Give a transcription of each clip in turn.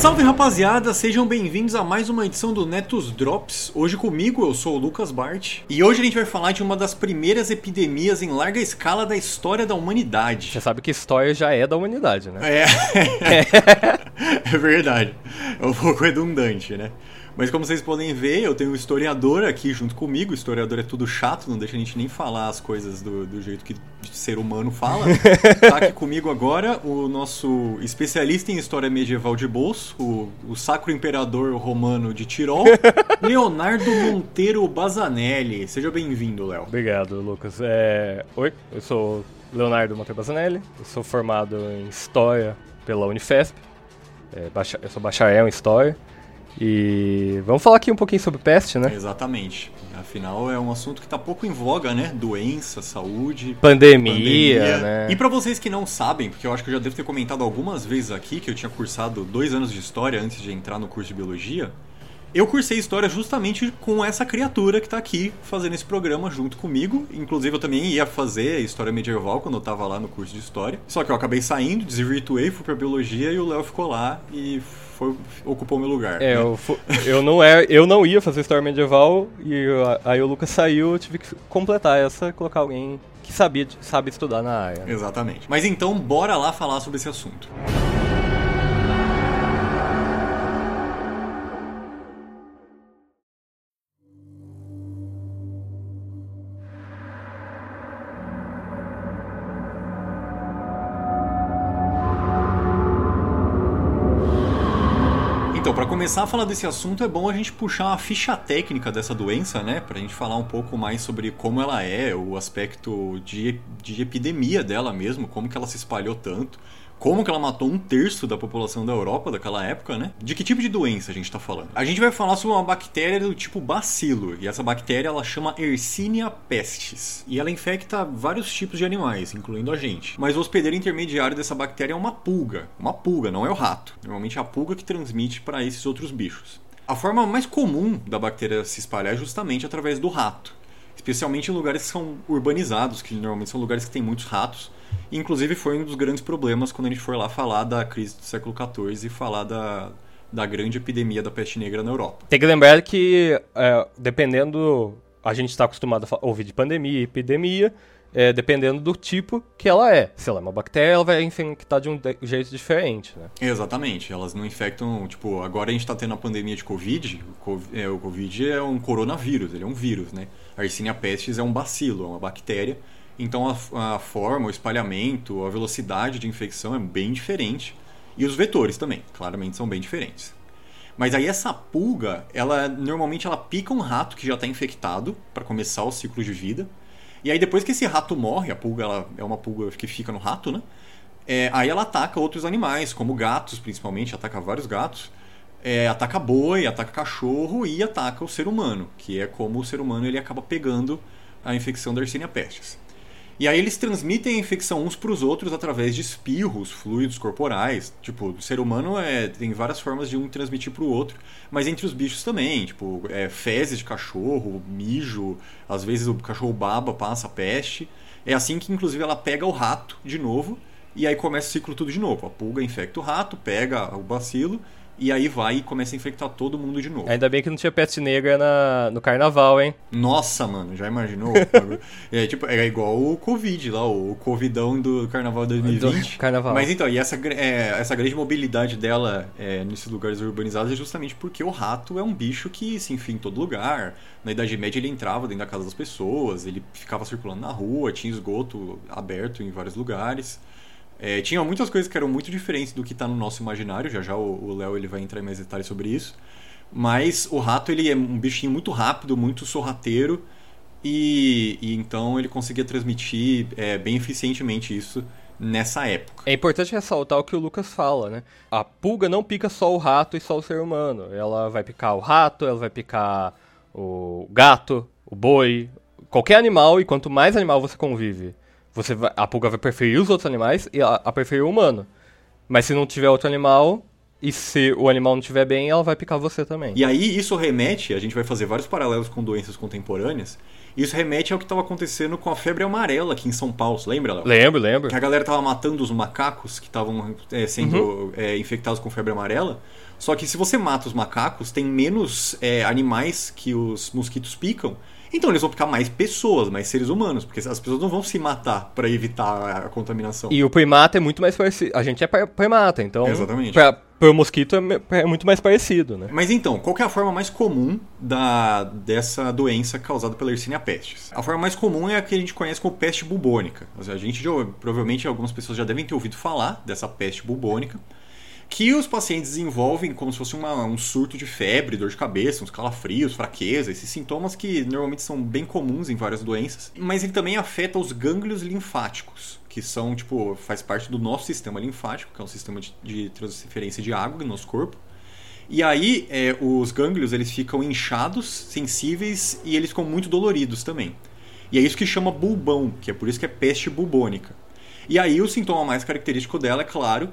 Salve rapaziada, sejam bem-vindos a mais uma edição do Netos Drops. Hoje comigo eu sou o Lucas Bart e hoje a gente vai falar de uma das primeiras epidemias em larga escala da história da humanidade. Você sabe que história já é da humanidade, né? É, é verdade. É um pouco redundante, né? Mas como vocês podem ver, eu tenho um historiador aqui junto comigo. O historiador é tudo chato, não deixa a gente nem falar as coisas do, do jeito que ser humano fala. tá aqui comigo agora o nosso especialista em história medieval de bolso, o, o Sacro Imperador Romano de Tirol, Leonardo Monteiro Bazanelli. Seja bem-vindo, Léo. Obrigado, Lucas. É... Oi, eu sou Leonardo Monteiro Bazanelli, eu sou formado em História pela Unifesp, é, eu sou bacharel em História. E vamos falar aqui um pouquinho sobre peste, né? Exatamente. Afinal, é um assunto que está pouco em voga, né? Doença, saúde, pandemia, pandemia. né? E para vocês que não sabem, porque eu acho que eu já devo ter comentado algumas vezes aqui que eu tinha cursado dois anos de história antes de entrar no curso de biologia. Eu cursei história justamente com essa criatura que está aqui fazendo esse programa junto comigo. Inclusive, eu também ia fazer história medieval quando eu estava lá no curso de história. Só que eu acabei saindo, desvirtuei, fui para biologia e o Léo ficou lá e foi, ocupou meu lugar. É, né? eu, eu, não é, eu não ia fazer história medieval e aí o Lucas saiu, eu tive que completar essa, colocar alguém que sabia, sabe estudar na área. Exatamente. Mas então, bora lá falar sobre esse assunto. Começar a falar desse assunto, é bom a gente puxar uma ficha técnica dessa doença, né? Pra gente falar um pouco mais sobre como ela é, o aspecto de, de epidemia dela mesmo, como que ela se espalhou tanto como que ela matou um terço da população da Europa daquela época, né? De que tipo de doença a gente está falando? A gente vai falar sobre uma bactéria do tipo bacilo, e essa bactéria ela chama Yersinia pestis, e ela infecta vários tipos de animais, incluindo a gente. Mas o hospedeiro intermediário dessa bactéria é uma pulga, uma pulga, não é o rato. Normalmente é a pulga que transmite para esses outros bichos. A forma mais comum da bactéria se espalhar é justamente através do rato, especialmente em lugares que são urbanizados, que normalmente são lugares que têm muitos ratos Inclusive foi um dos grandes problemas quando a gente for lá falar da crise do século XIV e falar da, da grande epidemia da peste negra na Europa. Tem que lembrar que, é, dependendo. A gente está acostumado a ouvir de pandemia e epidemia, é, dependendo do tipo que ela é. Se ela é uma bactéria, ela vai infectar de um jeito diferente, né? Exatamente. Elas não infectam, tipo, agora a gente está tendo a pandemia de Covid. O, COVID é, o Covid é um coronavírus, ele é um vírus, né? A Yersinia pestis é um bacilo, é uma bactéria então a, a, forma, o espalhamento, a velocidade de infecção é bem diferente. E os vetores também, claramente são bem diferentes. Mas aí essa pulga, ela normalmente ela pica um rato que já está infectado para começar o ciclo de vida. E aí depois que esse rato morre, a pulga ela é uma pulga que fica no rato, né? É, aí ela ataca outros animais, como gatos principalmente, ataca vários gatos. É, ataca boi, ataca cachorro e ataca o ser humano, que é como o ser humano ele acaba pegando a infecção da Yersinia pestis. E aí eles transmitem a infecção uns para os outros através de espirros, fluidos corporais. Tipo, o ser humano é, tem várias formas de um transmitir para o outro, mas entre os bichos também. Tipo, é, fezes de cachorro, mijo, às vezes o cachorro baba, passa peste. É assim que, inclusive, ela pega o rato de novo e aí começa o ciclo tudo de novo. A pulga infecta o rato, pega o bacilo e aí vai e começa a infectar todo mundo de novo. Ainda bem que não tinha peste negra na, no carnaval, hein? Nossa, mano, já imaginou? é, tipo, era igual o Covid lá, o Covidão do carnaval 2020. Do carnaval. Mas então, e essa, é, essa grande mobilidade dela é, nesses lugares urbanizados é justamente porque o rato é um bicho que se enfia em todo lugar. Na Idade Média ele entrava dentro da casa das pessoas, ele ficava circulando na rua, tinha esgoto aberto em vários lugares. É, tinha muitas coisas que eram muito diferentes do que está no nosso imaginário. Já já o Léo ele vai entrar em mais detalhes sobre isso. Mas o rato ele é um bichinho muito rápido, muito sorrateiro. E, e então ele conseguia transmitir é, bem eficientemente isso nessa época. É importante ressaltar o que o Lucas fala, né? A pulga não pica só o rato e só o ser humano. Ela vai picar o rato, ela vai picar o gato, o boi, qualquer animal. E quanto mais animal você convive você vai, a pulga vai preferir os outros animais e a, a preferir o humano. Mas se não tiver outro animal, E se o animal não estiver bem, ela vai picar você também. E aí isso remete, a gente vai fazer vários paralelos com doenças contemporâneas. Isso remete ao que estava acontecendo com a febre amarela aqui em São Paulo, lembra, Léo? Lembro, lembro. Que a galera tava matando os macacos que estavam é, sendo uhum. é, infectados com febre amarela. Só que se você mata os macacos, tem menos é, animais que os mosquitos picam. Então eles vão picar mais pessoas, mais seres humanos, porque as pessoas não vão se matar para evitar a contaminação. E o primata é muito mais parecido. A gente é primata, então. Exatamente. Pra, pro mosquito é, é, muito mais parecido, né? Mas então, qual é a forma mais comum da, dessa doença causada pela Yersinia pestis? A forma mais comum é a que a gente conhece como peste bubônica. A gente já, provavelmente algumas pessoas já devem ter ouvido falar dessa peste bubônica que os pacientes desenvolvem como se fosse uma, um surto de febre, dor de cabeça, uns calafrios, fraqueza, esses sintomas que normalmente são bem comuns em várias doenças. Mas ele também afeta os gânglios linfáticos, que são, tipo, faz parte do nosso sistema linfático, que é um sistema de, de transferência de água no nosso corpo. E aí, é, os gânglios, eles ficam inchados, sensíveis e eles ficam muito doloridos também. E é isso que chama bulbão, que é por isso que é peste bubônica. E aí, o sintoma mais característico dela, é claro,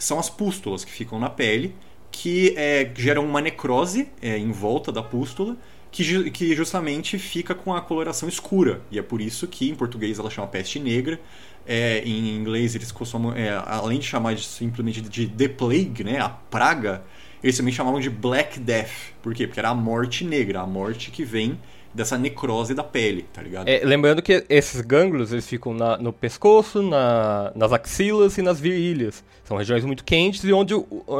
são as pústulas que ficam na pele, que é, geram uma necrose é, em volta da pústula, que, que justamente fica com a coloração escura. E é por isso que em português ela chama peste negra. É, em inglês eles costumam, é, além de chamar de, simplesmente de The Plague, né, a praga, eles também chamavam de Black Death. Por quê? Porque era a morte negra, a morte que vem dessa necrose da pele, tá ligado? É, lembrando que esses gânglios eles ficam na, no pescoço, na, nas axilas e nas virilhas. São regiões muito quentes e onde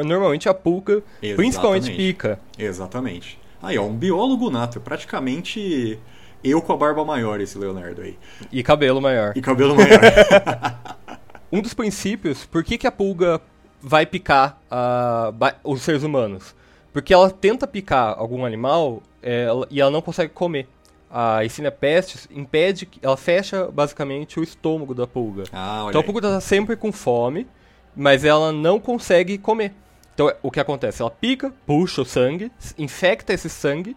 normalmente a pulga Exatamente. principalmente pica. Exatamente. Aí, ó, um biólogo nato, praticamente eu com a barba maior, esse Leonardo aí. E cabelo maior. E cabelo maior. um dos princípios, por que, que a pulga vai picar uh, os seres humanos? Porque ela tenta picar algum animal é, e ela não consegue comer. A Yersinia pestis impede, ela fecha basicamente o estômago da pulga. Ah, então a pulga está sempre com fome, mas ela não consegue comer. Então o que acontece? Ela pica, puxa o sangue, infecta esse sangue,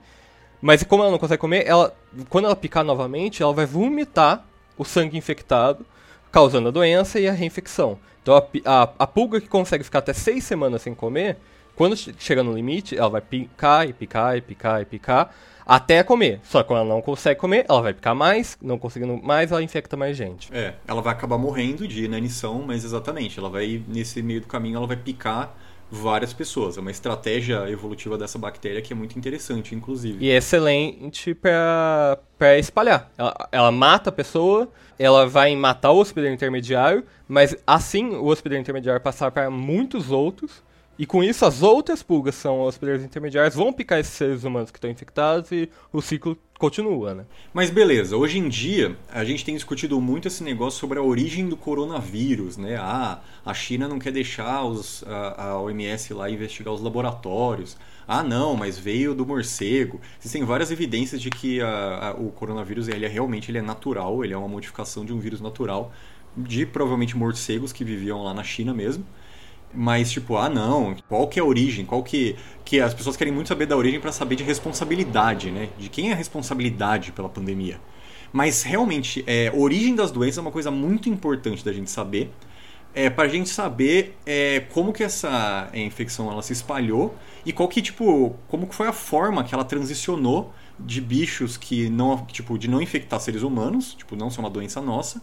mas como ela não consegue comer, ela, quando ela picar novamente, ela vai vomitar o sangue infectado, causando a doença e a reinfecção. Então a, a, a pulga que consegue ficar até seis semanas sem comer, quando chega no limite, ela vai picar e picar e picar e picar até comer. Só que quando ela não consegue comer, ela vai picar mais, não conseguindo mais, ela infecta mais gente. É, ela vai acabar morrendo de inanição, mas exatamente, ela vai, nesse meio do caminho, ela vai picar várias pessoas. É uma estratégia evolutiva dessa bactéria que é muito interessante, inclusive. E é excelente para espalhar. Ela, ela, mata a pessoa, ela vai matar o hospedeiro intermediário, mas assim o hospedeiro intermediário passar para muitos outros e com isso, as outras pulgas são hospedeiros intermediários, vão picar esses seres humanos que estão infectados e o ciclo continua, né? Mas beleza, hoje em dia a gente tem discutido muito esse negócio sobre a origem do coronavírus, né? Ah, a China não quer deixar os, a, a OMS lá investigar os laboratórios. Ah, não, mas veio do morcego. Existem várias evidências de que a, a, o coronavírus ele é realmente ele é natural, ele é uma modificação de um vírus natural de provavelmente morcegos que viviam lá na China mesmo. Mas, tipo, ah, não, qual que é a origem? Qual que. que as pessoas querem muito saber da origem para saber de responsabilidade, né? De quem é a responsabilidade pela pandemia. Mas, realmente, é, a origem das doenças é uma coisa muito importante da gente saber. É, para a gente saber é, como que essa é, infecção ela se espalhou e qual que, tipo, como que foi a forma que ela transicionou de bichos que não, tipo, de não infectar seres humanos, tipo, não ser uma doença nossa,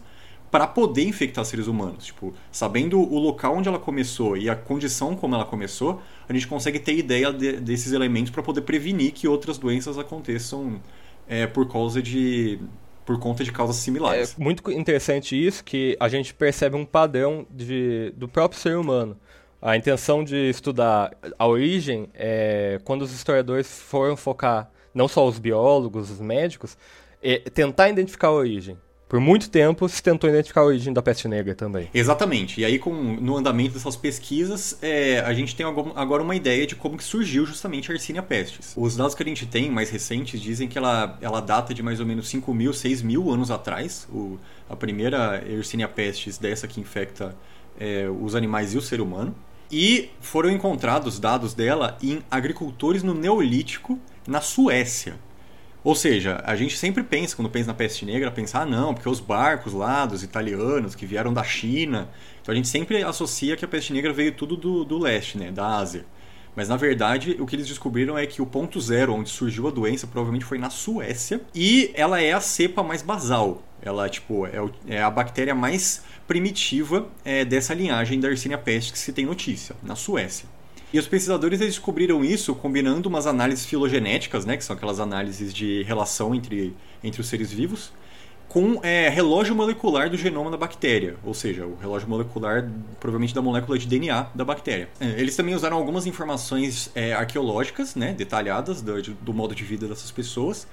para poder infectar seres humanos. Tipo, sabendo o local onde ela começou e a condição como ela começou, a gente consegue ter ideia de, desses elementos para poder prevenir que outras doenças aconteçam é, por causa de por conta de causas similares. É muito interessante isso que a gente percebe um padrão de, do próprio ser humano. A intenção de estudar a origem é quando os historiadores foram focar não só os biólogos, os médicos, é tentar identificar a origem. Por muito tempo se tentou identificar a origem da peste negra também. Exatamente. E aí, com, no andamento dessas pesquisas, é, a gente tem agora uma ideia de como que surgiu justamente a Yersinia pestis. Os dados que a gente tem, mais recentes, dizem que ela, ela data de mais ou menos 5 mil, 6 mil anos atrás. O, a primeira Yersinia pestis dessa que infecta é, os animais e o ser humano. E foram encontrados dados dela em agricultores no Neolítico, na Suécia. Ou seja, a gente sempre pensa, quando pensa na peste negra, pensa, ah não, porque os barcos lá dos italianos que vieram da China. Então a gente sempre associa que a peste negra veio tudo do, do leste, né, da Ásia. Mas na verdade, o que eles descobriram é que o ponto zero onde surgiu a doença provavelmente foi na Suécia. E ela é a cepa mais basal. Ela, tipo, é, o, é a bactéria mais primitiva é, dessa linhagem da Yersinia pestis que se tem notícia, na Suécia. E os pesquisadores descobriram isso combinando umas análises filogenéticas, né, que são aquelas análises de relação entre, entre os seres vivos, com é, relógio molecular do genoma da bactéria, ou seja, o relógio molecular provavelmente da molécula de DNA da bactéria. É, eles também usaram algumas informações é, arqueológicas, né, detalhadas do, do modo de vida dessas pessoas,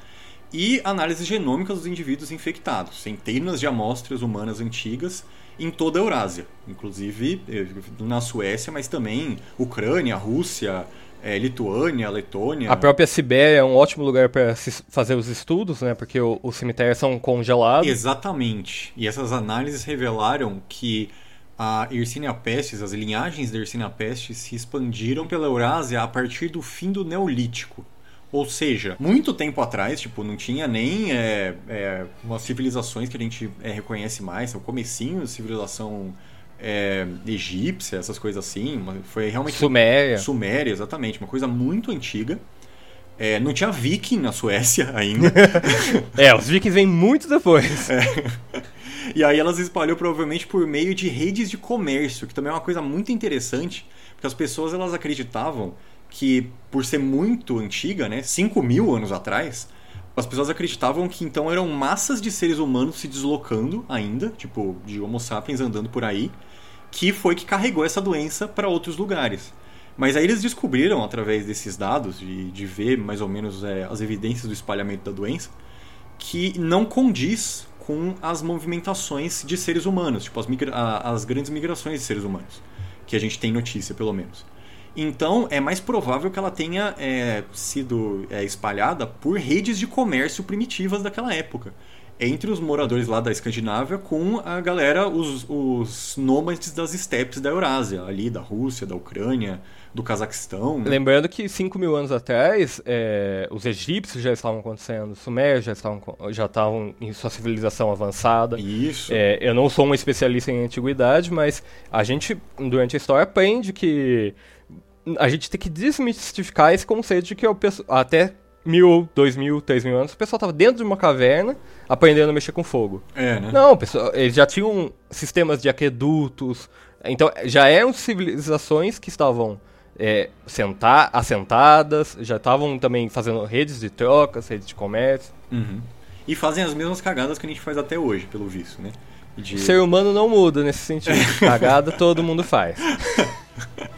e análises genômicas dos indivíduos infectados, centenas de amostras humanas antigas em toda a Eurásia, inclusive eh, na Suécia, mas também Ucrânia, Rússia, é, Lituânia, Letônia. A própria Sibéria é um ótimo lugar para fazer os estudos, né? Porque o, os cemitérios são congelados. Exatamente. E essas análises revelaram que a Yersinia pestis, as linhagens da Yersinia pestis se expandiram pela Eurásia a partir do fim do Neolítico. Ou seja, muito tempo atrás, tipo, não tinha nem é, é, umas civilizações que a gente é, reconhece mais, o comecinho da civilização é, egípcia, essas coisas assim, foi realmente... Suméria. Suméria, exatamente, uma coisa muito antiga. É, não tinha viking na Suécia ainda. é, os vikings vêm muito depois. É. E aí elas espalhou provavelmente por meio de redes de comércio, que também é uma coisa muito interessante, porque as pessoas elas acreditavam que, por ser muito antiga, né, 5 mil anos atrás, as pessoas acreditavam que então eram massas de seres humanos se deslocando ainda, tipo, de Homo sapiens andando por aí, que foi que carregou essa doença para outros lugares. Mas aí eles descobriram, através desses dados, de, de ver mais ou menos é, as evidências do espalhamento da doença, que não condiz com as movimentações de seres humanos, tipo as, migra as grandes migrações de seres humanos, que a gente tem notícia, pelo menos. Então, é mais provável que ela tenha é, sido é, espalhada por redes de comércio primitivas daquela época. Entre os moradores lá da Escandinávia com a galera, os, os nômades das estepes da Eurásia, ali da Rússia, da Ucrânia, do Cazaquistão. Né? Lembrando que 5 mil anos atrás, é, os egípcios já estavam acontecendo, os sumérios já estavam, já estavam em sua civilização avançada. Isso. É, eu não sou um especialista em antiguidade, mas a gente, durante a história, aprende que a gente tem que desmistificar esse conceito de que eu, até mil, dois mil, três mil anos, o pessoal estava dentro de uma caverna aprendendo a mexer com fogo. É, né? Não, pessoal, eles já tinham sistemas de aquedutos. Então, já eram civilizações que estavam é, sentar, assentadas, já estavam também fazendo redes de trocas, redes de comércio. Uhum. E fazem as mesmas cagadas que a gente faz até hoje, pelo visto, né? De... O ser humano não muda nesse sentido. Cagada todo mundo faz.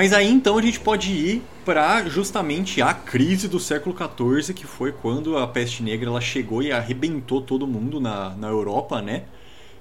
Mas aí então a gente pode ir para justamente a crise do século XIV, que foi quando a peste negra ela chegou e arrebentou todo mundo na, na Europa, né?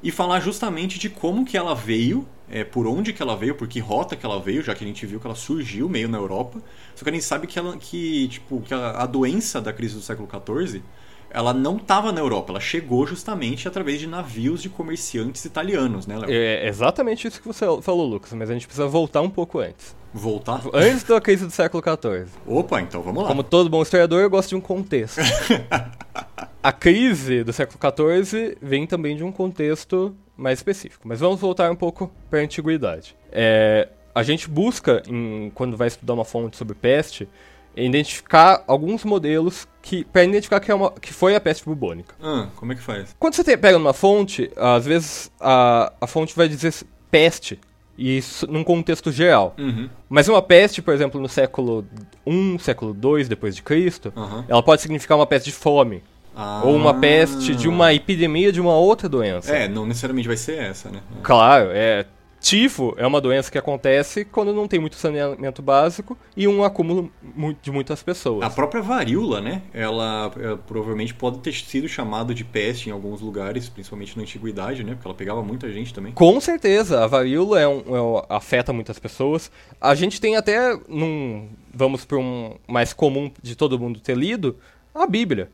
E falar justamente de como que ela veio, é, por onde que ela veio, por que rota que ela veio, já que a gente viu que ela surgiu meio na Europa. Só que a gente sabe que, ela, que, tipo, que a, a doença da crise do século XIV ela não estava na Europa, ela chegou justamente através de navios de comerciantes italianos, né, Léo? É exatamente isso que você falou, Lucas, mas a gente precisa voltar um pouco antes. Voltar? Antes da crise do século XIV. Opa, então vamos lá. Como todo bom historiador, eu gosto de um contexto. a crise do século XIV vem também de um contexto mais específico, mas vamos voltar um pouco para a antiguidade. É, a gente busca, em, quando vai estudar uma fonte sobre peste, identificar alguns modelos que para identificar que, é uma, que foi a peste bubônica. Ah, como é que faz? Quando você pega numa fonte, às vezes a, a fonte vai dizer peste, e isso num contexto geral. Uhum. Mas uma peste, por exemplo, no século I, século II depois de Cristo, uhum. ela pode significar uma peste de fome. Ah. Ou uma peste de uma epidemia de uma outra doença. É, não necessariamente vai ser essa, né? Claro, é Tifo é uma doença que acontece quando não tem muito saneamento básico e um acúmulo de muitas pessoas. A própria varíola, né? Ela, ela, provavelmente pode ter sido chamada de peste em alguns lugares, principalmente na antiguidade, né? Porque ela pegava muita gente também. Com certeza, a varíola é um, é, afeta muitas pessoas. A gente tem até, num, vamos para um mais comum de todo mundo ter lido, a Bíblia.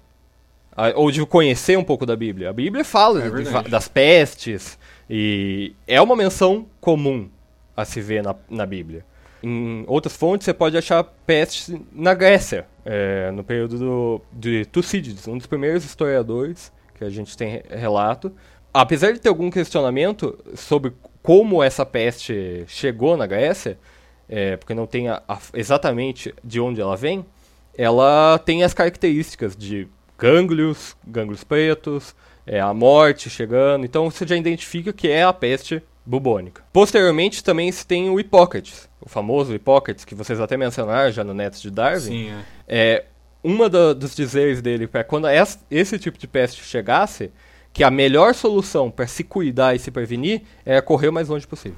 ou de conhecer um pouco da Bíblia. A Bíblia fala é de, das pestes e é uma menção comum a se ver na, na Bíblia. Em outras fontes, você pode achar peste na Grécia, é, no período do, de Tucídides, um dos primeiros historiadores que a gente tem relato. Apesar de ter algum questionamento sobre como essa peste chegou na Grécia, é, porque não tem a, a, exatamente de onde ela vem, ela tem as características de gânglios, gânglios pretos, é, a morte chegando, então você já identifica que é a peste bubônica. Posteriormente também se tem o Hipócrates, o famoso Hipócrates, que vocês até mencionaram já no Neto de Darwin. Sim, é. é uma do, dos dizeres dele para quando esse, esse tipo de peste chegasse, que a melhor solução para se cuidar e se prevenir é correr o mais longe possível.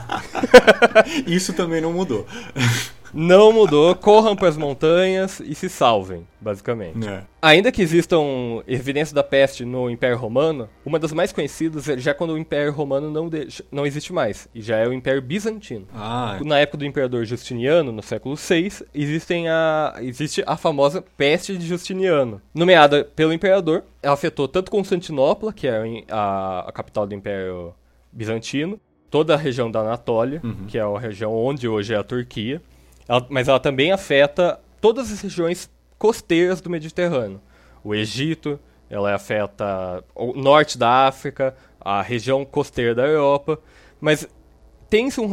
Isso também não mudou. Não mudou, corram para as montanhas e se salvem, basicamente. É. Ainda que existam evidências da peste no Império Romano, uma das mais conhecidas é já quando o Império Romano não, não existe mais, e já é o Império Bizantino. Ah. Na época do Imperador Justiniano, no século VI, existem a, existe a famosa peste de Justiniano. Nomeada pelo imperador, ela afetou tanto Constantinopla, que é a, a capital do Império Bizantino, toda a região da Anatólia, uhum. que é a região onde hoje é a Turquia, ela, mas ela também afeta todas as regiões costeiras do Mediterrâneo. O Egito, ela afeta o norte da África, a região costeira da Europa, mas tem-se um,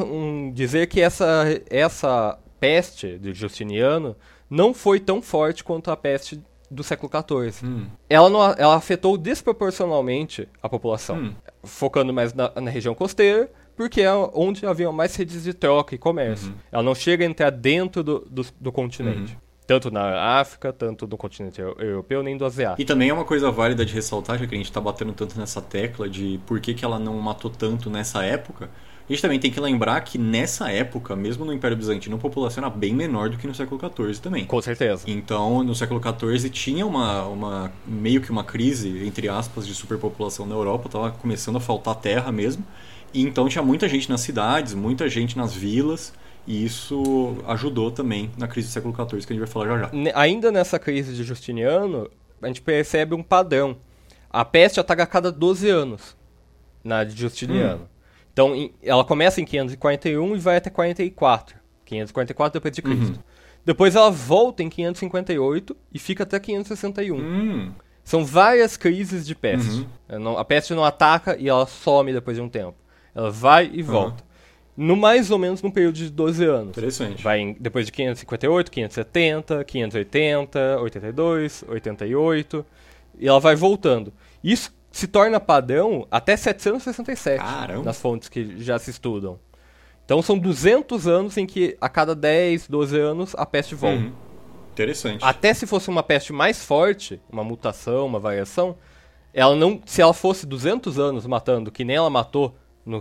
um, dizer que essa, essa peste de Justiniano não foi tão forte quanto a peste do século XIV. Hum. Ela, não, ela afetou desproporcionalmente a população, hum. focando mais na, na região costeira, porque é onde havia mais redes de troca e comércio. Uhum. Ela não chega a entrar dentro do, do, do continente. Uhum. Tanto na África, tanto no continente europeu, nem do asiático. E também é uma coisa válida de ressaltar, já que a gente está batendo tanto nessa tecla de por que, que ela não matou tanto nessa época, a gente também tem que lembrar que nessa época, mesmo no Império Bizantino, a população era bem menor do que no século XIV também. Com certeza. Então, no século XIV tinha uma, uma meio que uma crise, entre aspas, de superpopulação na Europa, estava começando a faltar terra mesmo. E então tinha muita gente nas cidades, muita gente nas vilas, e isso ajudou também na crise do século XIV, que a gente vai falar já já. Ainda nessa crise de Justiniano, a gente percebe um padrão. A peste ataca a cada 12 anos, na de Justiniano. Hum. Então, ela começa em 541 e vai até 44. 544 depois de Cristo. Uhum. Depois ela volta em 558 e fica até 561. Hum. São várias crises de peste. Uhum. A peste não ataca e ela some depois de um tempo. Ela vai e volta. Uhum. No mais ou menos num período de 12 anos. Interessante. Vai em, depois de 558, 570, 580, 82, 88. E ela vai voltando. Isso se torna padrão até 767 Caramba. nas fontes que já se estudam. Então são 200 anos em que a cada 10, 12 anos a peste volta. Uhum. Interessante. Até se fosse uma peste mais forte, uma mutação, uma variação, ela não, se ela fosse 200 anos matando, que nem ela matou no,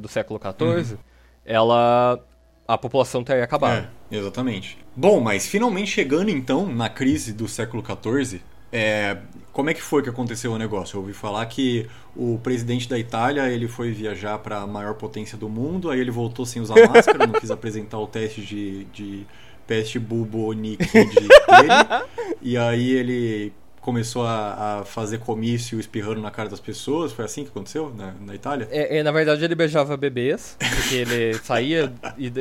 do século XIV, uhum. ela a população teria acabado. É, exatamente. Bom, mas finalmente chegando então na crise do século XIV, é, como é que foi que aconteceu o negócio? Eu ouvi falar que o presidente da Itália ele foi viajar para a maior potência do mundo, aí ele voltou sem usar máscara, não quis apresentar o teste de, de peste bubonique dele, e aí ele começou a, a, fazer comício espirrando na cara das pessoas? Foi assim que aconteceu na, na Itália? É, é, na verdade, ele beijava bebês, porque ele saía e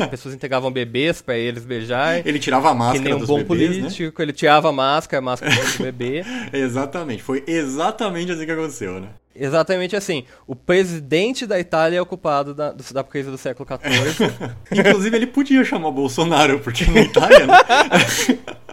as pessoas entregavam bebês para eles beijar. Ele tirava a máscara Que nem um bom bebês, né? político, né? ele tirava a máscara, a máscara do bebê. exatamente, foi exatamente assim que aconteceu, né? Exatamente assim. O presidente da Itália é ocupado da, da crise do século XIV. Inclusive, ele podia chamar Bolsonaro, porque na Itália, né?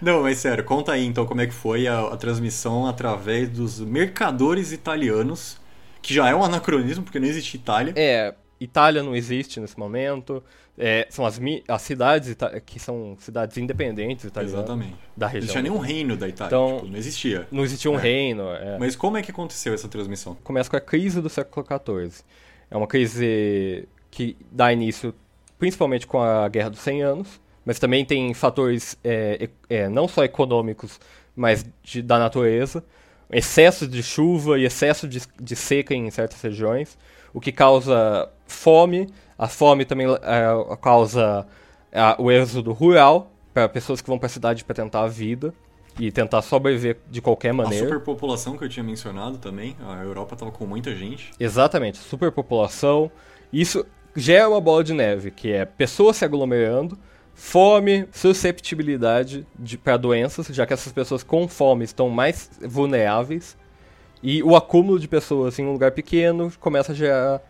Não, mas sério, conta aí então como é que foi a, a, transmissão através dos mercadores italianos, que já é um anacronismo porque não existe Itália. É, Itália não existe nesse momento. É, são as, as cidades que são cidades independentes italianas Exatamente. da região. Não existia nenhum reino da Itália, então, tipo, não existia. Não existia um é. reino. É. Mas como é que aconteceu essa transmissão? Começa com a crise do século XIV. É uma crise que dá início principalmente com a Guerra dos 100 Anos, mas também tem fatores é, é, não só econômicos, mas de, da natureza. Excesso de chuva e excesso de, de, seca em certas regiões, o que causa fome. A fome também é, causa é, o êxodo rural para pessoas que vão para a cidade para tentar a vida e tentar sobreviver de qualquer maneira. A superpopulação que eu tinha mencionado também, a Europa estava com muita gente. Exatamente, superpopulação. Isso gera uma bola de neve, que é pessoas se aglomerando, fome, susceptibilidade para doenças, já que essas pessoas com fome estão mais vulneráveis, e o acúmulo de pessoas em um lugar pequeno começa a gerar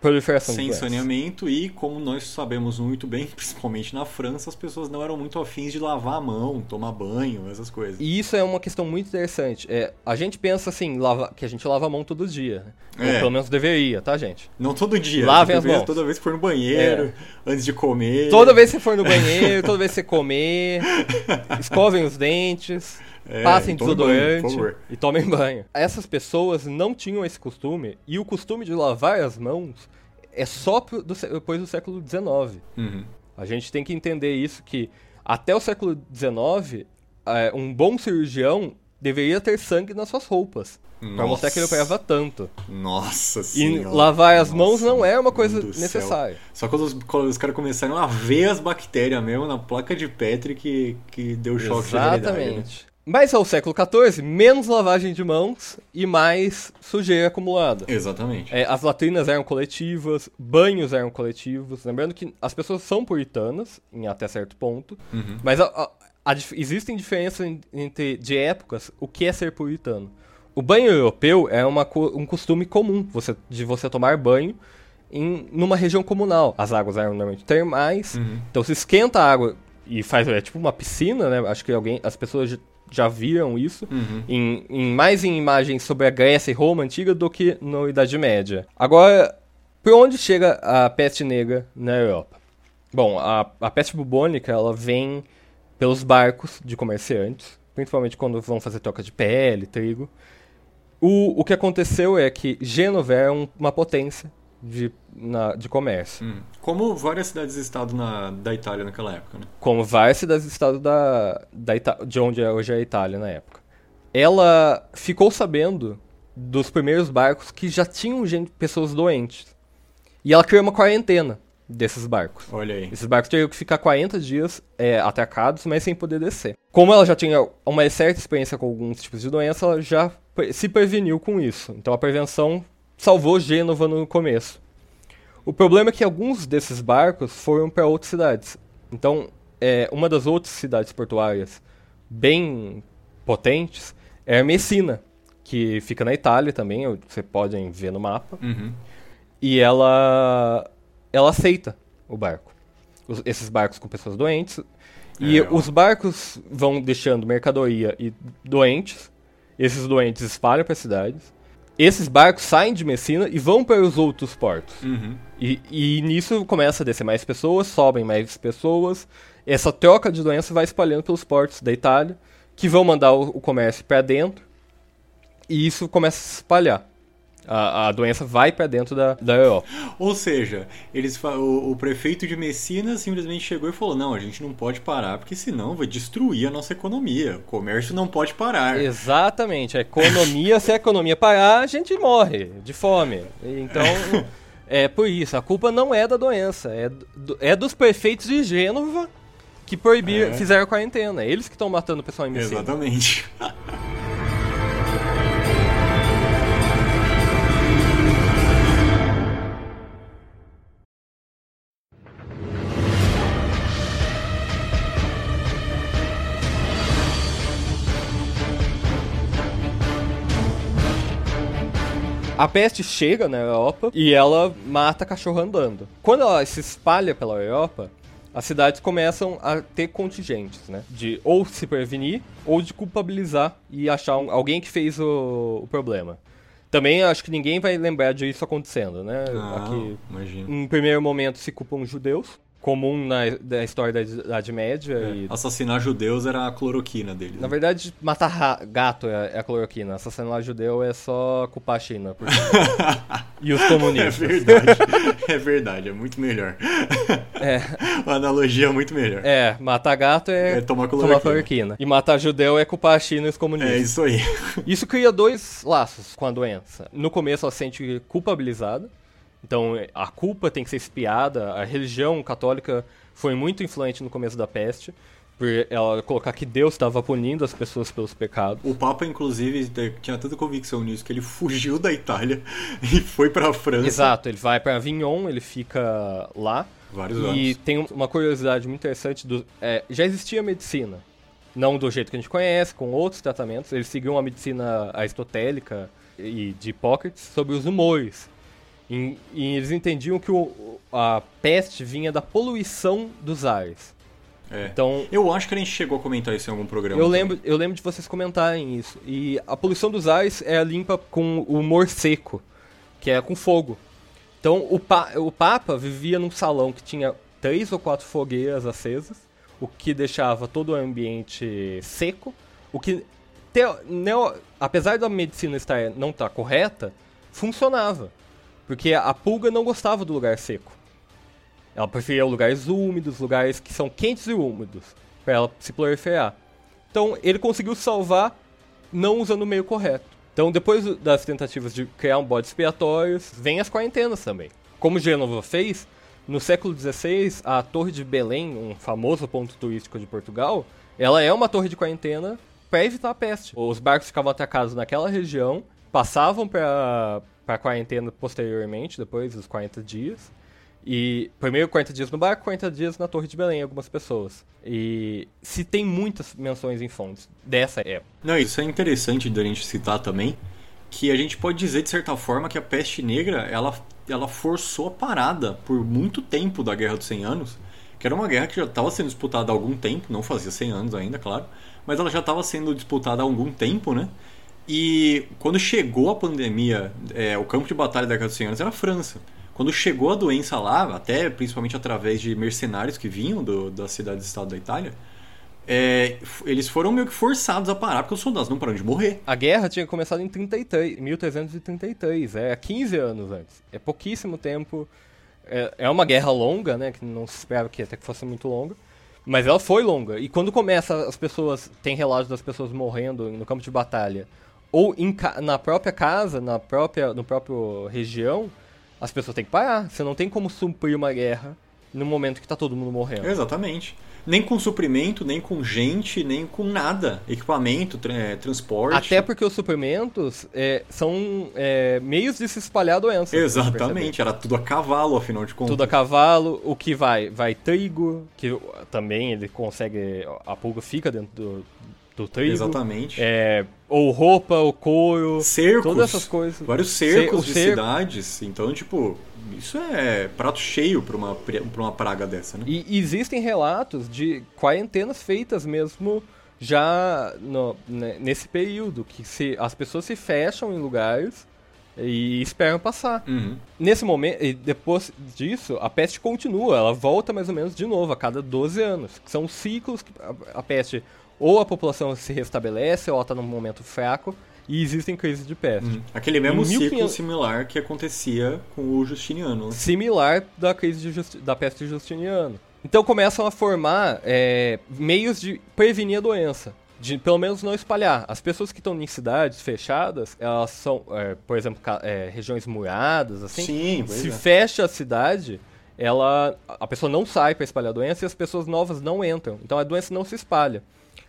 proliferação Sem saneamento e, como nós sabemos muito bem, principalmente na França, as pessoas não eram muito afins de lavar a mão, tomar banho, essas coisas. E isso é uma questão muito interessante. É, a gente pensa assim, lava, que a gente lava a mão todo dia. É. Ou pelo menos deveria, tá, gente? Não todo dia. Lavem as mãos. Toda vez que for no banheiro, é. antes de comer. Toda vez que for no banheiro, toda vez que você comer, escovem os dentes. É, passem desodorante banho, e tomem banho. Essas pessoas não tinham esse costume, e o costume de lavar as mãos é só do, depois do século XIX. Uhum. A gente tem que entender isso, que até o século XIX, é, um bom cirurgião deveria ter sangue nas suas roupas. Nossa. Pra mostrar que ele operava tanto. Nossa senhora. E lavar as Nossa, mãos não é uma coisa necessária. Só quando os, quando os caras começaram a ver as bactérias mesmo na placa de Petri que, que deu choque Exatamente. de realidade. Né? Mas ao século XIV, menos lavagem de mãos e mais sujeira acumulada. Exatamente. É, as latrinas eram coletivas, banhos eram coletivos. Lembrando que as pessoas são puritanas, em até certo ponto, uhum. mas a, a, a, existem diferenças entre, de épocas o que é ser puritano. O banho europeu é uma, um costume comum você, de você tomar banho em numa região comunal. As águas eram normalmente termais, uhum. então se esquenta a água e faz é tipo uma piscina, né? Acho que alguém, as pessoas já viram isso, uhum. em, em, mais em imagens sobre a Grécia e Roma antiga do que na Idade Média. Agora, por onde chega a peste negra na Europa? Bom, a, a peste bubônica ela vem pelos barcos de comerciantes, principalmente quando vão fazer troca de pele, trigo. O, o que aconteceu é que Gênova é um, uma potência de, na, de comércio. Hum. Como várias cidades-estado da Itália naquela época, né? Como várias cidades-estado da, da Ita de onde é hoje é a Itália na época. Ela ficou sabendo dos primeiros barcos que já tinham gente, pessoas doentes. E ela criou uma quarentena desses barcos. Olha aí. Esses barcos teriam que ficar 40 dias é, atracados, mas sem poder descer. Como ela já tinha uma certa experiência com alguns tipos de doença, ela já se preveniu com isso. Então a prevenção salvou Gênova no começo. O problema é que alguns desses barcos foram para outras cidades. Então, é, uma das outras cidades portuárias bem potentes é Messina, que fica na Itália também, você podem ver no mapa. Uhum. E ela, ela aceita o barco. Os, esses barcos com pessoas doentes. E é, os barcos vão deixando mercadoria e doentes. Esses doentes espalham para as cidades esses barcos saem de Messina e vão para os outros portos. Uhum. E, e, nisso começa a descer mais pessoas, sobem mais pessoas. Essa troca de doença vai espalhando pelos portos da Itália, que vão mandar o, o comércio para dentro. E isso começa a se espalhar. A, a doença vai para dentro da, da Europa. Ou seja, eles, o, o, prefeito de Messina simplesmente chegou e falou: não, a gente não pode parar, porque senão vai destruir a nossa economia. O comércio não pode parar. Exatamente. A economia, se a economia parar, a gente morre de fome. Então. É por isso, a culpa não é da doença, é, do, é dos prefeitos de Gênova que proibiram, é. fizeram a quarentena. Eles que estão matando o pessoal em Messina. Exatamente. A peste chega na Europa e ela mata cachorro andando. Quando ela se espalha pela Europa, as cidades começam a ter contingentes, né? De ou se prevenir ou de culpabilizar e achar um, alguém que fez o, o, problema. Também acho que ninguém vai lembrar disso acontecendo, né? Não, Aqui, imagina. em primeiro momento se culpam os judeus, comum na, na história da Idade Média. É. E, Assassinar judeus era a cloroquina deles. na né? verdade, matar gato é, é a cloroquina. Assassinar judeu é só culpar a China. porque- e os É comunistas. verdade. É verdade, é muito melhor. É, A analogia é muito melhor. é, matar gato é, É tomar tomar cloroquina. cloroquina. E matar judeu é culpar a China e os comunistas. É isso aí. Isso cria dois laços com a doença. No começo ela se sente culpabilizada, então a culpa tem que ser espiada. A religião católica foi muito influente no começo da peste, por ela colocar que Deus estava punindo as pessoas pelos pecados. O Papa, inclusive, tinha tanta convicção nisso que ele fugiu da Itália e foi pra França. Exato, ele vai para Avignon, ele fica lá. Vários E anos. tem um- uma curiosidade muito interessante: do, é, já existia medicina, não do jeito que a gente conhece, com outros tratamentos. Eles seguiam a medicina aristotélica e de Hipócrates sobre os humores. E, e eles entendiam que o- a peste vinha da poluição dos ares. É. Então, Eu acho que a gente chegou a comentar isso em algum programa. eu também. lembro, eu lembro de vocês comentarem isso. E a poluição dos ares é limpa com o humor seco, que é com fogo. Então o, pa- o Papa vivia num salão que tinha três ou quatro fogueiras acesas, o que deixava todo o ambiente seco, o que, teo- neo- apesar da medicina estar, não estar correta, funcionava. Porque a pulga não gostava do lugar seco. Ela preferia lugares úmidos, lugares que são quentes e úmidos, para ela se proliferar. Então ele conseguiu salvar não usando o meio correto. Então depois das tentativas de criar um bode expiatório, vem as quarentenas também. Como Gênova fez, no século XVI, a Torre de Belém, um famoso ponto turístico de Portugal, ela é uma torre de quarentena para evitar a peste. Os barcos ficavam atracados naquela região, passavam para a quarentena posteriormente, depois dos 40 dias, e primeiro 40 dias no barco, 40 dias na Torre de Belém, algumas pessoas. E se tem muitas menções em fontes dessa época. Não, isso é interessante da gente citar também, que a gente pode dizer de certa forma que a peste negra, ela, ela forçou a parada por muito tempo da Guerra dos 100 Anos, que era uma guerra que já estava sendo disputada há algum tempo, não fazia 100 anos ainda, claro, mas ela já estava sendo disputada há algum tempo, né? E quando chegou a pandemia, é, o campo de batalha da Guerra dos 100 Anos era a França. Quando chegou a doença lá, até principalmente através de mercenários que vinham do, das cidades-estado da Itália, é, eles foram meio que forçados a parar porque os soldados não pararam de morrer. A guerra tinha começado em 33, 1333, é 15 anos antes. É pouquíssimo tempo. É, é uma guerra longa, né? Que não se esperava que até que fosse muito longa. Mas ela foi longa. E quando começa as pessoas. Tem relatos das pessoas morrendo no campo de batalha. Ou em na própria casa, na própria, no próprio região, as pessoas têm que parar. Você não tem como suprir uma guerra no momento que tá todo mundo morrendo. Exatamente. Nem com suprimento, nem com gente, nem com nada. Equipamento, tra- é, transporte. Até porque os suprimentos é, são é, meios de se espalhar a doença. Exatamente, era tudo a cavalo, afinal de contas. Tudo a cavalo, o que vai? Vai trigo, que também ele consegue. A pulga fica dentro do, do trigo. Exatamente. É, ou roupa, ou couro. Cercos. Todas essas coisas. Vários cercos Ce- de cerco- cidades. Então, tipo, isso é prato cheio pra uma, pra uma praga dessa, né? E existem relatos de quarentenas feitas mesmo já no- né, nesse período, que se, as pessoas se fecham em lugares e esperam passar. Uhum. Nesse momento, e depois disso, a peste continua, ela volta mais ou menos de novo a cada 12 anos. São ciclos que a, a peste, ou a população se restabelece, ou ela está num momento fraco, e existem crises de peste. Uhum. Aquele mesmo Em ciclo 1500 similar que acontecia com o Justiniano. né? Similar da crise de Justi- da peste de Justiniano. Então começam a formar é, meios de prevenir a doença. De pelo menos não espalhar. As pessoas que estão em cidades fechadas, elas são, é, por exemplo, é, regiões muradas, assim. Sim, se é. fecha a cidade, ela a pessoa não sai para espalhar a doença e as pessoas novas não entram. Então a doença não se espalha.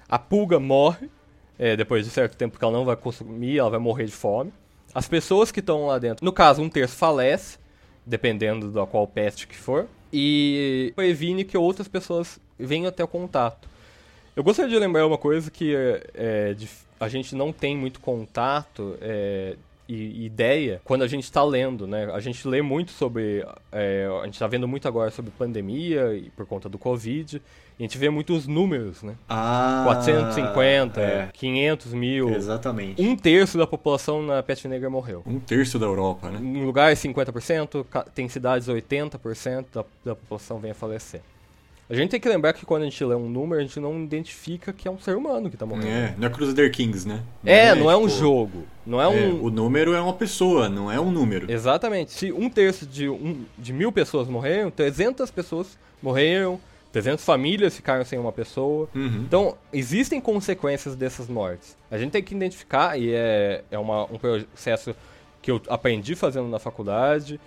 A pulga morre é, depois de certo tempo que ela não vai consumir, ela vai morrer de fome. As pessoas que estão lá dentro, no caso, um terço falece, dependendo da qual peste que for, e previne que outras pessoas venham até o contato. Eu gostaria de lembrar uma coisa que é, é, dif- a gente não tem muito contato, é, ideia quando a gente está lendo, né? A gente lê muito sobre. É, a gente está vendo muito agora sobre pandemia e por conta do Covid. E a gente vê muitos números, né? Ah, 450, é. 500 mil. Exatamente. Um terço da população na peste negra morreu. Um terço da Europa, né? Em lugares 50%, ca- tem cidades 80% da, da população vem a falecer. A gente tem que lembrar que quando a gente lê um número, a gente não identifica que é um ser humano que tá morrendo. É, não é Crusader Kings, né? É, não é um tipo, jogo. Não é é, um. o número é uma pessoa, não é um número. Exatamente. Se um terço de, um, de mil pessoas morreram, 300 pessoas morreram, 300 famílias ficaram sem uma pessoa. Uhum. Então, existem consequências dessas mortes. A gente tem que identificar, e é, é uma, um processo que eu aprendi fazendo na faculdade,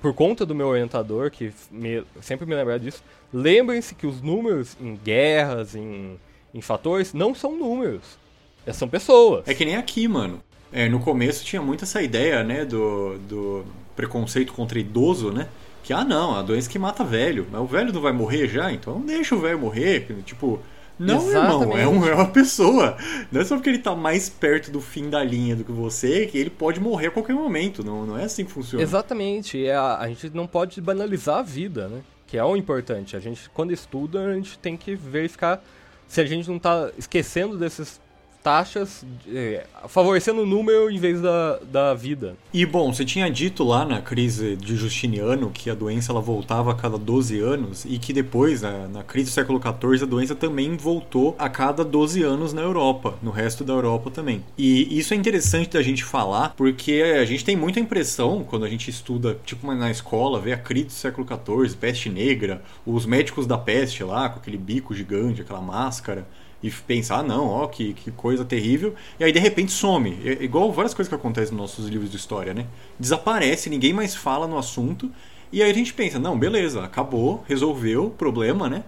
por conta do meu orientador, que me- sempre me lembra disso. Lembrem-se que os números em guerras, em, em fatores, não são números. É, São pessoas. É que nem aqui, mano. É, no começo tinha muito essa ideia, né, do, do preconceito contra idoso, né? Que, ah, não, a doença que mata velho. Mas o velho não vai morrer já, então deixa o velho morrer. Tipo, não, irmão, é, Exatamente. um- é uma pessoa. Não é só porque ele tá mais perto do fim da linha do que você que ele pode morrer a qualquer momento. Não, não é assim que funciona. Exatamente. É a, a gente não pode banalizar a vida, né? Que é o importante. A gente, quando estuda, a gente tem que verificar se a gente não está esquecendo dessas taxas, é, favorecendo o número em vez da, da vida. E bom, você tinha dito lá na crise de Justiniano que a doença ela voltava a cada 12 anos e que depois, na, na crise do século XIV, a doença também voltou a cada 12 anos na Europa, no resto da Europa também. E isso é interessante da gente falar porque a gente tem muita impressão quando a gente estuda, tipo na escola, vê a crise do século XIV, peste negra, os médicos da peste lá com aquele bico gigante, aquela máscara e pensar, ah, não, ó, que, que coisa terrível, e aí de repente some. É igual várias coisas que acontecem nos nossos livros de história, né? Desaparece, ninguém mais fala no assunto, e aí a gente pensa, não, beleza, acabou, resolveu o problema, né?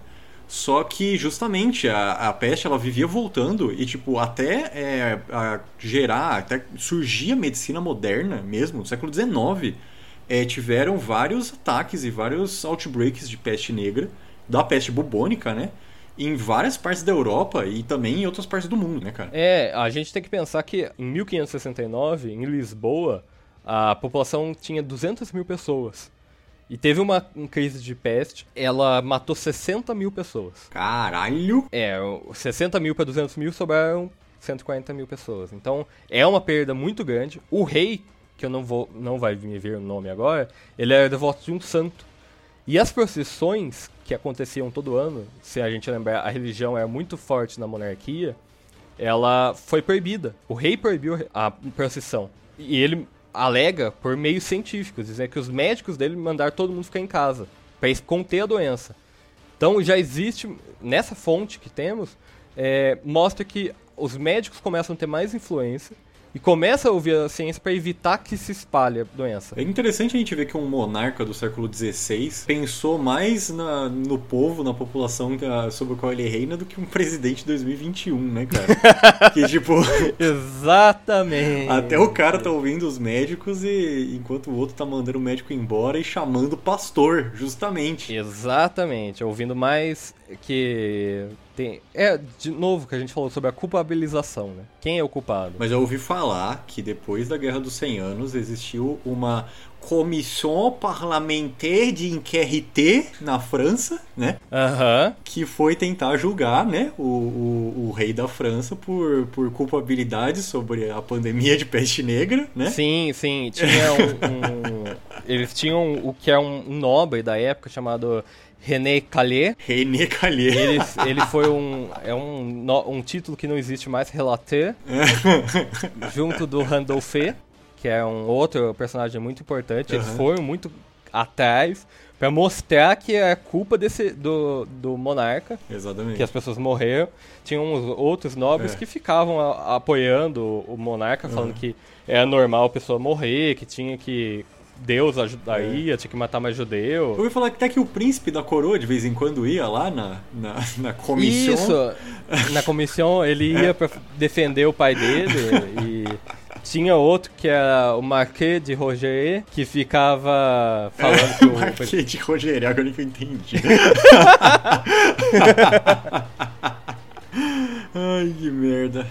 Só que justamente a, a peste ela vivia voltando e tipo até é, gerar, até surgir a medicina moderna mesmo, no século XIX, é, tiveram vários ataques e vários outbreaks de peste negra, da peste bubônica, né? Em várias partes da Europa e também em outras partes do mundo, né, cara? É, a gente tem que pensar que em 1569, em Lisboa, a população tinha 200 mil pessoas. E teve uma, uma crise de peste, ela matou 60 mil pessoas. Caralho! É, o 60 mil para 200 mil sobraram 140 mil pessoas. Então, é uma perda muito grande. O rei, que eu não vou, não vai me ver o nome agora, ele era devoto de um santo. E as procissões que aconteciam todo ano, se a gente lembrar, a religião era muito forte na monarquia, ela foi proibida. O rei proibiu a procissão. E ele alega por meios científicos, dizendo que os médicos dele mandaram todo mundo ficar em casa, para conter a doença. Então já existe, nessa fonte que temos, é, mostra que os médicos começam a ter mais influência e começam a ouvir a ciência para evitar que se espalhe a doença. É interessante a gente ver que um monarca do século XVI pensou mais na- no povo, na população a- sobre o qual ele reina, do que um presidente de 2021, né, cara? que tipo, Exatamente. até o cara tá ouvindo os médicos e enquanto o outro tá mandando o médico embora e chamando o pastor, justamente. Exatamente, ouvindo mais que tem é de novo que a gente falou sobre a culpabilização, né? Quem é o culpado? Mas eu ouvi falar que depois da Guerra dos 100 Anos existiu uma comissão parlamentar de inquérité na França, né? Aham. que foi tentar julgar né, o, o, o rei da França por, por culpabilidade sobre a pandemia de peste negra, né? Sim, sim, tinha um, um- eles tinham o que é um nobre da época chamado René Calais. René Callier. Ele, ele foi um é um, um título que não existe mais, relateur, junto do Randolphe, que é um outro personagem muito importante. Eles foram muito atrás para mostrar que é culpa desse do, do monarca Exatamente. que as pessoas morreram. Tinham uns outros nobres É. que ficavam a- apoiando o monarca, falando que era normal a pessoa morrer, que tinha que. Deus ajudaria, tinha que matar mais Eu judeu. ouvi falar que até que o príncipe da coroa de vez em quando ia lá na, na, na comissão. Isso! Na comissão ele ia pra defender o pai dele e tinha outro que era o Marquês de Roger que ficava falando que o. Marquês de Rogério, agora que eu entendi. Ai, que merda.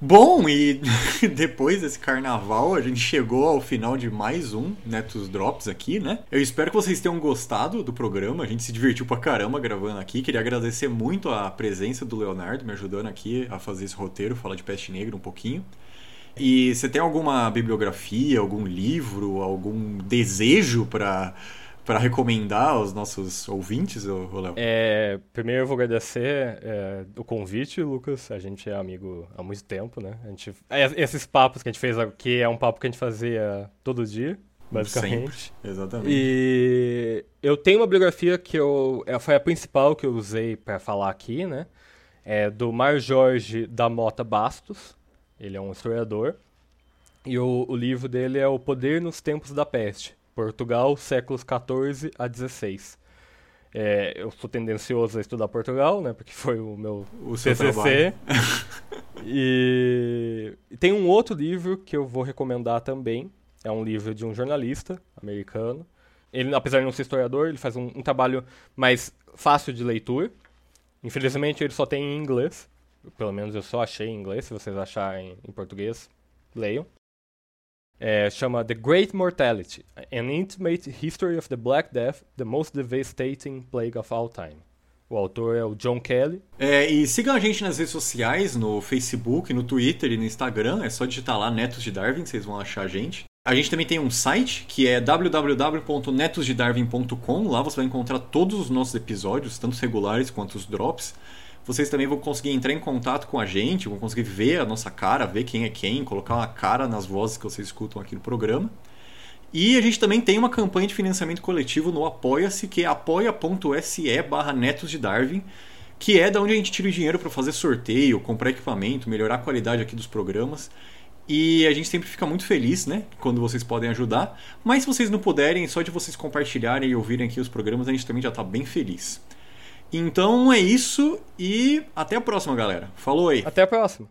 Bom, e depois desse carnaval, a gente chegou ao final de mais um Netos Drops aqui, né? Eu espero que vocês tenham gostado do programa. A gente se divertiu pra caramba gravando aqui. Queria agradecer muito a presença do Leonardo me ajudando aqui a fazer esse roteiro, falar de peste negra um pouquinho. E você tem alguma bibliografia, algum livro, algum desejo para para recomendar aos nossos ouvintes, Léo? É, primeiro eu vou agradecer é, o convite, Lucas. A gente é amigo há muito tempo, né? A gente, é, esses papos que a gente fez aqui é um papo que a gente fazia todo dia, basicamente. Sempre, exatamente. E eu tenho uma biografia que eu, é, foi a principal que eu usei para falar aqui, né? É do Mar Jorge da Mota Bastos. Ele é um historiador. E o, o livro dele é O Poder nos Tempos da Peste Portugal, séculos 14 a 16. É, eu sou tendencioso a estudar Portugal, né? Porque foi o meu o TCC. e... e tem um outro livro que eu vou recomendar também. É um livro de um jornalista americano. Ele, apesar de não ser historiador, ele faz um, um trabalho mais fácil de leitura. Infelizmente, ele só tem em inglês. Pelo menos eu só achei em inglês. Se vocês acharem em português, leiam. É, chama The Great Mortality: An Intimate History of the Black Death, the Most Devastating Plague of All Time. O autor é o John Kelly. É, e sigam a gente nas redes sociais, no Facebook, no Twitter e no Instagram. É só digitar lá Netos de Darwin, vocês vão achar a gente. A gente também tem um site que é www.netosdedarwin.com. Lá você vai encontrar todos os nossos episódios, tanto os regulares quanto os drops. Vocês também vão conseguir entrar em contato com a gente, vão conseguir ver a nossa cara, ver quem é quem, colocar uma cara nas vozes que vocês escutam aqui no programa. E a gente também tem uma campanha de financiamento coletivo no Apoia-se, que é apoia.se barra netos de Darwin, que é da onde a gente tira o dinheiro para fazer sorteio, comprar equipamento, melhorar a qualidade aqui dos programas. E a gente sempre fica muito feliz, né? Quando vocês podem ajudar. Mas se vocês não puderem, só de vocês compartilharem e ouvirem aqui os programas, a gente também já está bem feliz. Então é isso e até a próxima, galera. Falou aí. Até a próxima.